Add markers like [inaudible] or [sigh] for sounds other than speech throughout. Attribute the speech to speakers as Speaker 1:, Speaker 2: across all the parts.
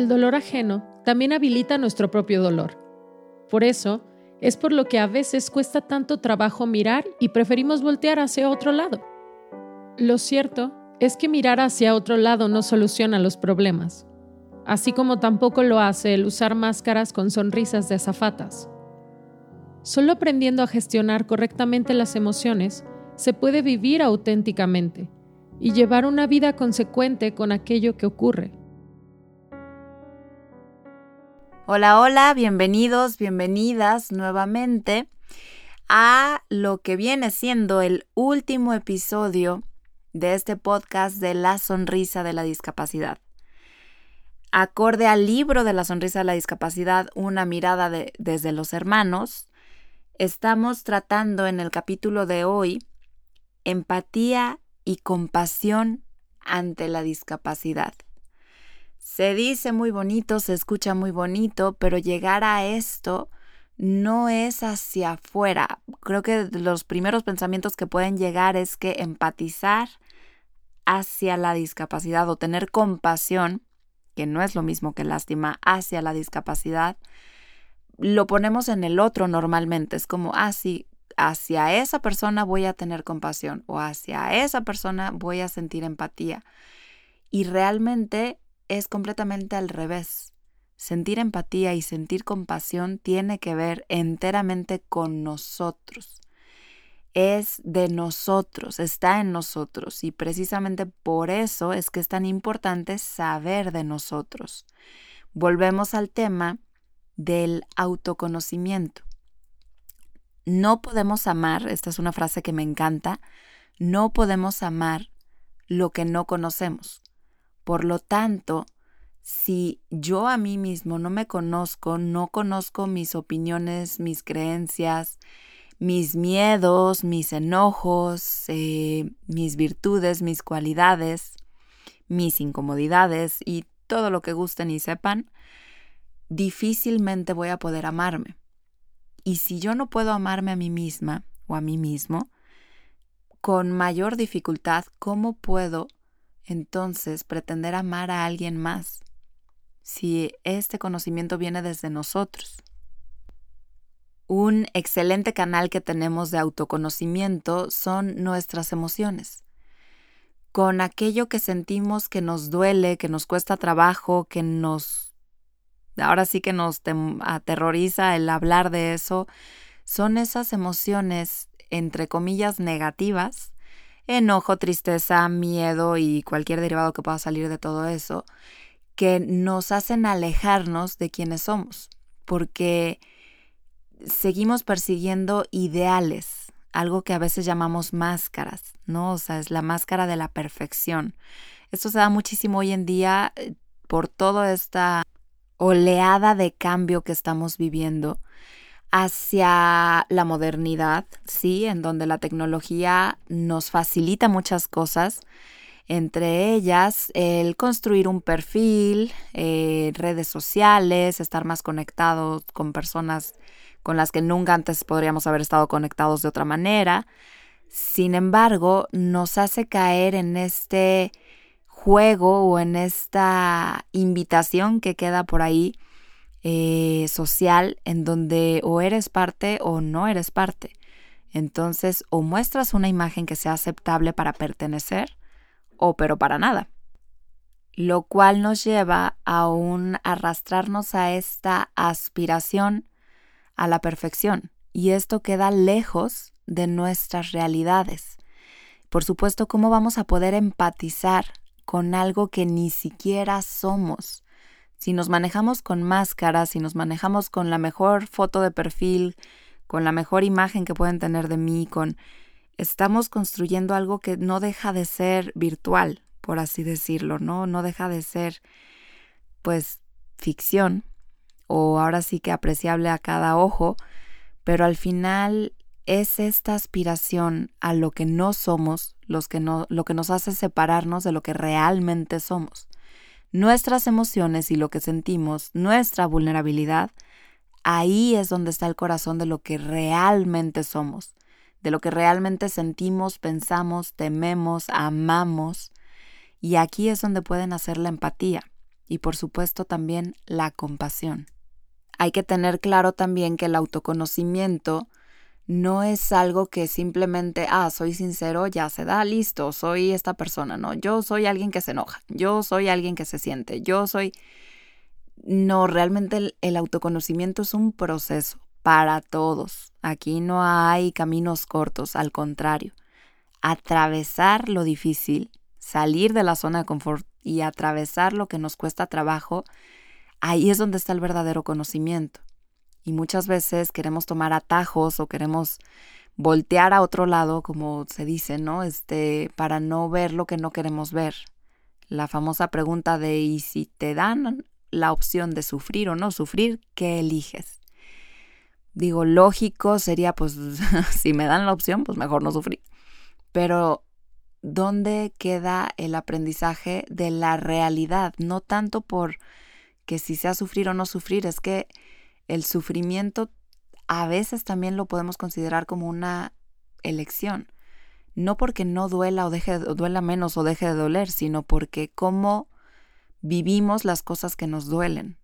Speaker 1: El dolor ajeno también habilita nuestro propio dolor. Por eso, es por lo que a veces cuesta tanto trabajo mirar y preferimos voltear hacia otro lado. Lo cierto es que mirar hacia otro lado no soluciona los problemas, así como tampoco lo hace el usar máscaras con sonrisas de azafatas. Solo aprendiendo a gestionar correctamente las emociones, se puede vivir auténticamente y llevar una vida consecuente con aquello que ocurre.
Speaker 2: Hola, hola, bienvenidos, bienvenidas nuevamente a lo que viene siendo el último episodio de este podcast de La Sonrisa de la Discapacidad. Acorde al libro de La Sonrisa de la Discapacidad, una mirada desde los hermanos, estamos tratando en el capítulo de hoy empatía y compasión ante la discapacidad. Se dice muy bonito, se escucha muy bonito, pero llegar a esto no es hacia afuera. Creo que los primeros pensamientos que pueden llegar es que empatizar hacia la discapacidad o tener compasión, que no es lo mismo que lástima, hacia la discapacidad, lo ponemos en el otro normalmente. Es como, ah, sí, hacia esa persona voy a tener compasión o hacia esa persona voy a sentir empatía. Y realmente es completamente al revés. Sentir empatía y sentir compasión tiene que ver enteramente con nosotros. Es de nosotros, está en nosotros y precisamente por eso es que es tan importante saber de nosotros. Volvemos al tema del autoconocimiento. No podemos amar, esta es una frase que me encanta, no podemos amar lo que no conocemos. Por lo tanto, si yo a mí mismo no me conozco, no conozco mis opiniones, mis creencias, mis miedos, mis enojos, eh, mis virtudes, mis cualidades, mis incomodidades y todo lo que gusten y sepan, difícilmente voy a poder amarme. Y si yo no puedo amarme a mí misma o a mí mismo, con mayor dificultad, ¿cómo puedo entonces pretender amar a alguien más si este conocimiento viene desde nosotros. Un excelente canal que tenemos de autoconocimiento son nuestras emociones. Con aquello que sentimos que nos duele, que nos cuesta trabajo, que nos... ahora sí que nos aterroriza el hablar de eso, son esas emociones, entre comillas, negativas, enojo, tristeza, miedo y cualquier derivado que pueda salir de todo eso, que nos hacen alejarnos de quienes somos, porque seguimos persiguiendo ideales, algo que a veces llamamos máscaras, ¿no? O sea, es la máscara de la perfección. Esto se da muchísimo hoy en día eh, por toda esta oleada de cambio que estamos viviendo hacia la modernidad, sí, en donde la tecnología nos facilita muchas cosas, entre ellas el construir un perfil, eh, redes sociales, estar más conectados con personas con las que nunca antes podríamos haber estado conectados de otra manera. Sin embargo, nos hace caer en este juego o en esta invitación que queda por ahí eh, social en donde o eres parte o no eres parte. Entonces, o muestras una imagen que sea aceptable para pertenecer, o pero para nada. Lo cual nos lleva a un arrastrarnos a esta aspiración a la perfección. Y esto queda lejos de nuestras realidades. Por supuesto, ¿cómo vamos a poder empatizar con algo que ni siquiera somos? Si nos manejamos con máscaras, si nos manejamos con la mejor foto de perfil, con la mejor imagen que pueden tener de mí, con estamos construyendo algo que no deja de ser virtual, por así decirlo, ¿no? No deja de ser pues ficción o ahora sí que apreciable a cada ojo, pero al final es esta aspiración a lo que no somos los que no, lo que nos hace separarnos de lo que realmente somos nuestras emociones y lo que sentimos, nuestra vulnerabilidad, ahí es donde está el corazón de lo que realmente somos, de lo que realmente sentimos, pensamos, tememos, amamos. Y aquí es donde pueden hacer la empatía. y por supuesto también la compasión. Hay que tener claro también que el autoconocimiento no es algo que simplemente, ah, soy sincero, ya se da, listo, soy esta persona, no, yo soy alguien que se enoja, yo soy alguien que se siente, yo soy... No, realmente el, autoconocimiento es un proceso para todos. Aquí no hay caminos cortos, al contrario. Atravesar lo difícil, salir de la zona de confort y atravesar lo que nos cuesta trabajo, ahí es donde está el verdadero conocimiento. Y muchas veces queremos tomar atajos o queremos voltear a otro lado, como se dice, ¿no? Este, para no ver lo que no queremos ver. La famosa pregunta de ¿y si te dan la opción de sufrir o no sufrir, qué eliges? Digo, lógico sería, pues, [laughs] si me dan la opción, pues mejor no sufrir. Pero, ¿dónde queda el aprendizaje de la realidad? No tanto por que si sea sufrir o no sufrir, es que el sufrimiento a veces también lo podemos considerar como una elección. No porque no duela o deje duela menos o deje de doler, sino porque cómo vivimos las cosas que nos duelen.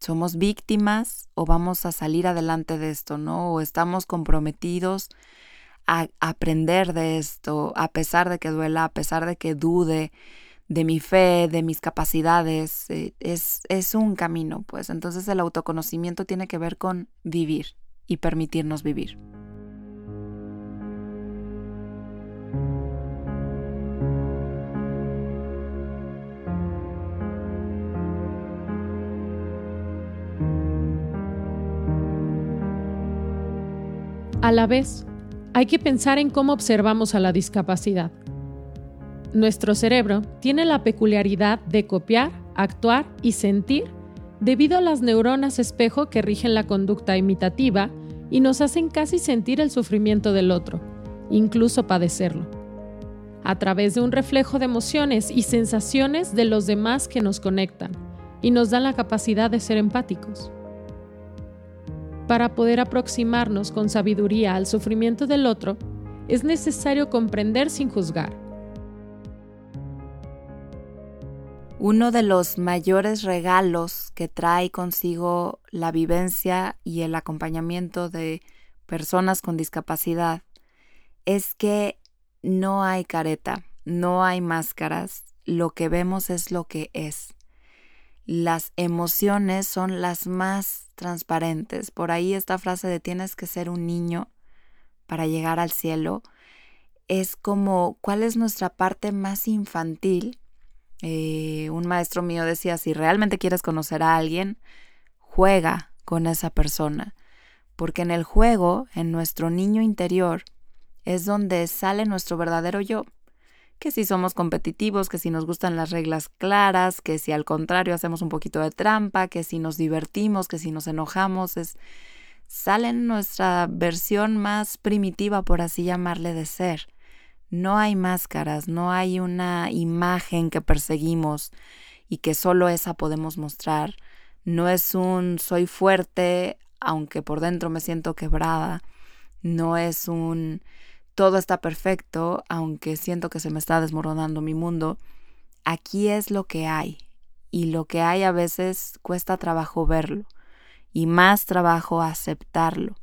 Speaker 2: ¿Somos víctimas o vamos a salir adelante de esto, no? O estamos comprometidos a aprender de esto, a pesar de que duela, a pesar de que dude, de mi fe, de mis capacidades, eh, es, es un camino, pues entonces el autoconocimiento tiene que ver con vivir y permitirnos vivir.
Speaker 1: A la vez, hay que pensar en cómo observamos a la discapacidad. Nuestro cerebro tiene la peculiaridad de copiar, actuar y sentir debido a las neuronas espejo que rigen la conducta imitativa y nos hacen casi sentir el sufrimiento del otro, incluso padecerlo, a través de un reflejo de emociones y sensaciones de los demás que nos conectan y nos dan la capacidad de ser empáticos. Para poder aproximarnos con sabiduría al sufrimiento del otro, es necesario comprender sin juzgar
Speaker 2: Uno de los mayores regalos que trae consigo la vivencia y el acompañamiento de personas con discapacidad es que no hay careta, no hay máscaras, lo que vemos es lo que es. Las emociones son las más transparentes. Por ahí esta frase de tienes que ser un niño para llegar al cielo es como cuál es nuestra parte más infantil eh, un maestro mío decía, si realmente quieres conocer a alguien, juega con esa persona, porque en el juego, en nuestro niño interior, es donde sale nuestro verdadero yo. Que si somos competitivos, que si nos gustan las reglas claras, que si al contrario hacemos un poquito de trampa, que si nos divertimos, que si nos enojamos, es sale nuestra versión más primitiva, por así llamarle, de ser. No hay máscaras, no hay una imagen que perseguimos y que solo esa podemos mostrar. No es un soy fuerte aunque por dentro me siento quebrada. No es un todo está perfecto aunque siento que se me está desmoronando mi mundo. Aquí es lo que hay y lo que hay a veces cuesta trabajo verlo y más trabajo aceptarlo.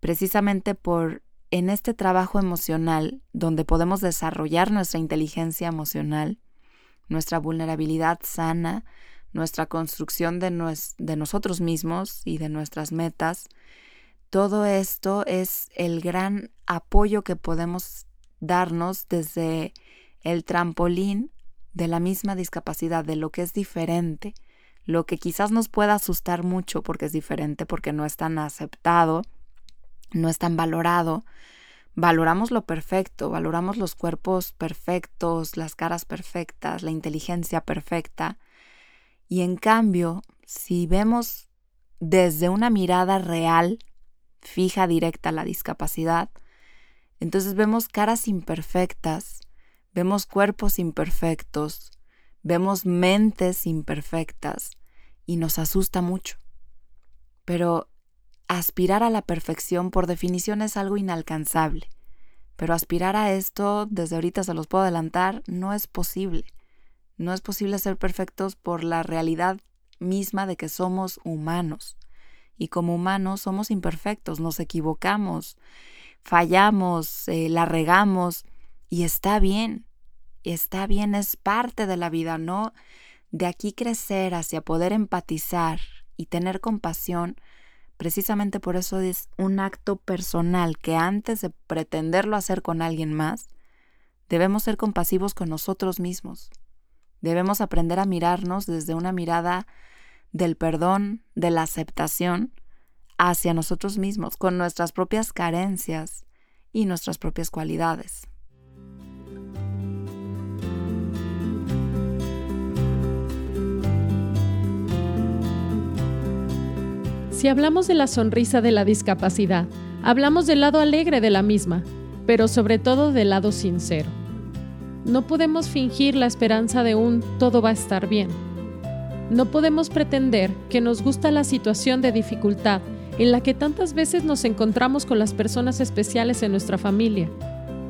Speaker 2: Precisamente por en este trabajo emocional, donde podemos desarrollar nuestra inteligencia emocional, nuestra vulnerabilidad sana, nuestra construcción de, nosotros mismos y de nuestras metas, todo esto es el gran apoyo que podemos darnos desde el trampolín de la misma discapacidad, de lo que es diferente, lo que quizás nos pueda asustar mucho porque es diferente, porque no es tan aceptado, no es tan valorado. Valoramos lo perfecto, valoramos los cuerpos perfectos, las caras perfectas, la inteligencia perfecta. Y en cambio, si vemos desde una mirada real, fija, directa la discapacidad, entonces vemos caras imperfectas, vemos cuerpos imperfectos, vemos mentes imperfectas y nos asusta mucho. Pero aspirar a la perfección por definición es algo inalcanzable, pero aspirar a esto, desde ahorita se los puedo adelantar, no es posible. No es posible ser perfectos por la realidad misma de que somos humanos. Y como humanos somos imperfectos, nos equivocamos, fallamos, eh, la regamos y está bien. Está bien, es parte de la vida, ¿no? De aquí crecer hacia poder empatizar y tener compasión, precisamente por eso es un acto personal que antes de pretenderlo hacer con alguien más, debemos ser compasivos con nosotros mismos. Debemos aprender a mirarnos desde una mirada del perdón, de la aceptación hacia nosotros mismos, con nuestras propias carencias y nuestras propias cualidades.
Speaker 1: Si hablamos de la sonrisa de la discapacidad, hablamos del lado alegre de la misma, pero sobre todo del lado sincero. No podemos fingir la esperanza de un todo va a estar bien. No podemos pretender que nos gusta la situación de dificultad en la que tantas veces nos encontramos con las personas especiales en nuestra familia.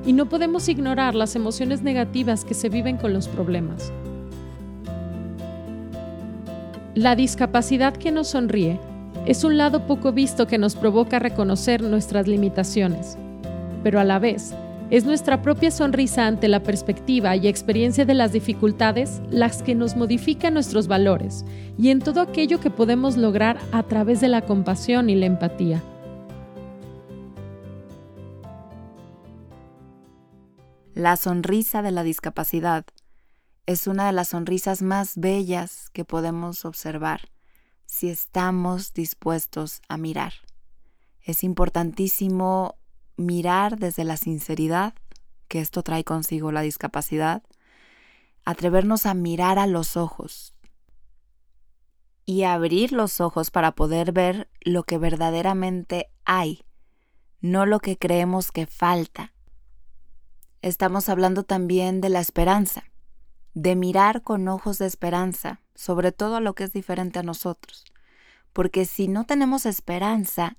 Speaker 1: Y no podemos ignorar las emociones negativas que se viven con los problemas. La discapacidad que nos sonríe es un lado poco visto que nos provoca reconocer nuestras limitaciones, pero a la vez es nuestra propia sonrisa ante la perspectiva y experiencia de las dificultades las que nos modifican nuestros valores y en todo aquello que podemos lograr a través de la compasión y la empatía.
Speaker 2: La sonrisa de la discapacidad es una de las sonrisas más bellas que podemos observar si estamos dispuestos a mirar. Es importantísimo mirar desde la sinceridad, que esto trae consigo la discapacidad, atrevernos a mirar a los ojos y abrir los ojos para poder ver lo que verdaderamente hay, no lo que creemos que falta. Estamos hablando también de la esperanza, de mirar con ojos de esperanza, sobre todo a lo que es diferente a nosotros. Porque si no tenemos esperanza,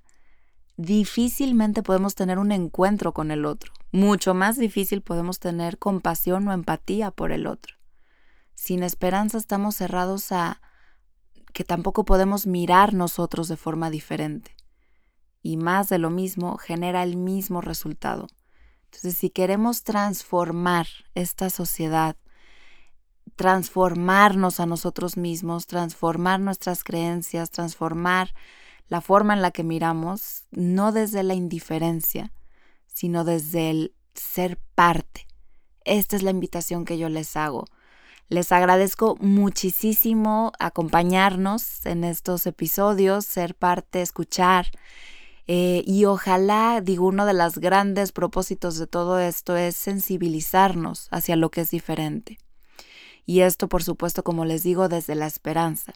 Speaker 2: difícilmente podemos tener un encuentro con el otro. Mucho más difícil podemos tener compasión o empatía por el otro. Sin esperanza estamos cerrados a que tampoco podemos mirar nosotros de forma diferente. Y más de lo mismo genera el mismo resultado. Entonces, si queremos transformar esta sociedad, transformarnos a nosotros mismos, transformar nuestras creencias, transformar la forma en la que miramos, no desde la indiferencia, sino desde el ser parte. Esta es la invitación que yo les hago. Les agradezco muchísimo acompañarnos en estos episodios, ser parte, escuchar. Eh, y ojalá, digo, uno de los grandes propósitos de todo esto es sensibilizarnos hacia lo que es diferente. Y esto, por supuesto, como les digo, desde la esperanza.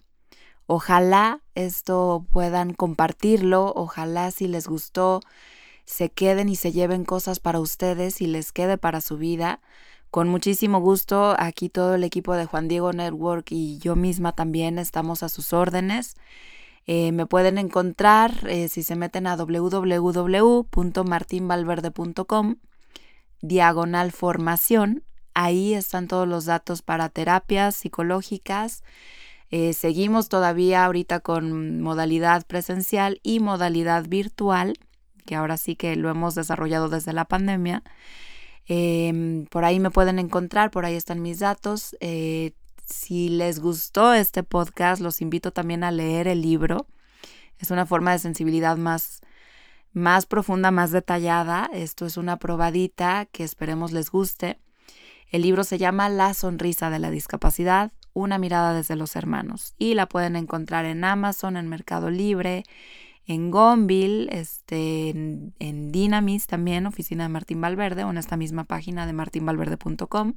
Speaker 2: Ojalá esto puedan compartirlo, ojalá si les gustó, se queden y se lleven cosas para ustedes y les quede para su vida. Con muchísimo gusto, aquí todo el equipo de Juan Diego Network y yo misma también estamos a sus órdenes. Eh, me pueden encontrar eh, si se meten a www.martinvalverde.com, diagonal formación. Ahí están todos los datos para terapias psicológicas. Eh, seguimos todavía ahorita con modalidad presencial y modalidad virtual, que ahora sí que lo hemos desarrollado desde la pandemia. Em, por ahí me pueden encontrar, por ahí están mis datos. Eh, si les gustó este podcast, los invito también a leer el libro. Es una forma de sensibilidad más, más profunda, más detallada. Esto es una probadita que esperemos les guste. El libro se llama La sonrisa de la discapacidad, una mirada desde los hermanos y la pueden encontrar en Amazon, en Mercado Libre, en Gonville, este, en, en Dynamis también, oficina de Martín Valverde, o en esta misma página de martinvalverde.com.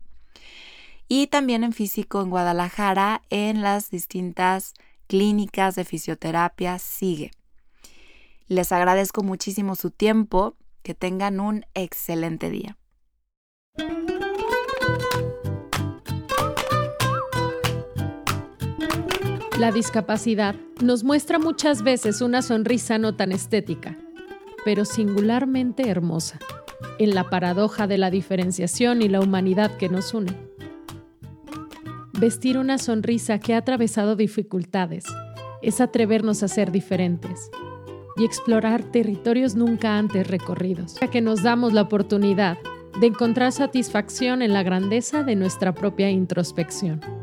Speaker 2: Y también en físico en Guadalajara, en las distintas clínicas de fisioterapia, sigue. Les agradezco muchísimo su tiempo, que tengan un excelente día.
Speaker 1: La discapacidad nos muestra muchas veces una sonrisa no tan estética, pero singularmente hermosa, en la paradoja de la diferenciación y la humanidad que nos une. Vestir una sonrisa que ha atravesado dificultades es atrevernos a ser diferentes y explorar territorios nunca antes recorridos, ya que nos damos la oportunidad de encontrar satisfacción en la grandeza de nuestra propia introspección.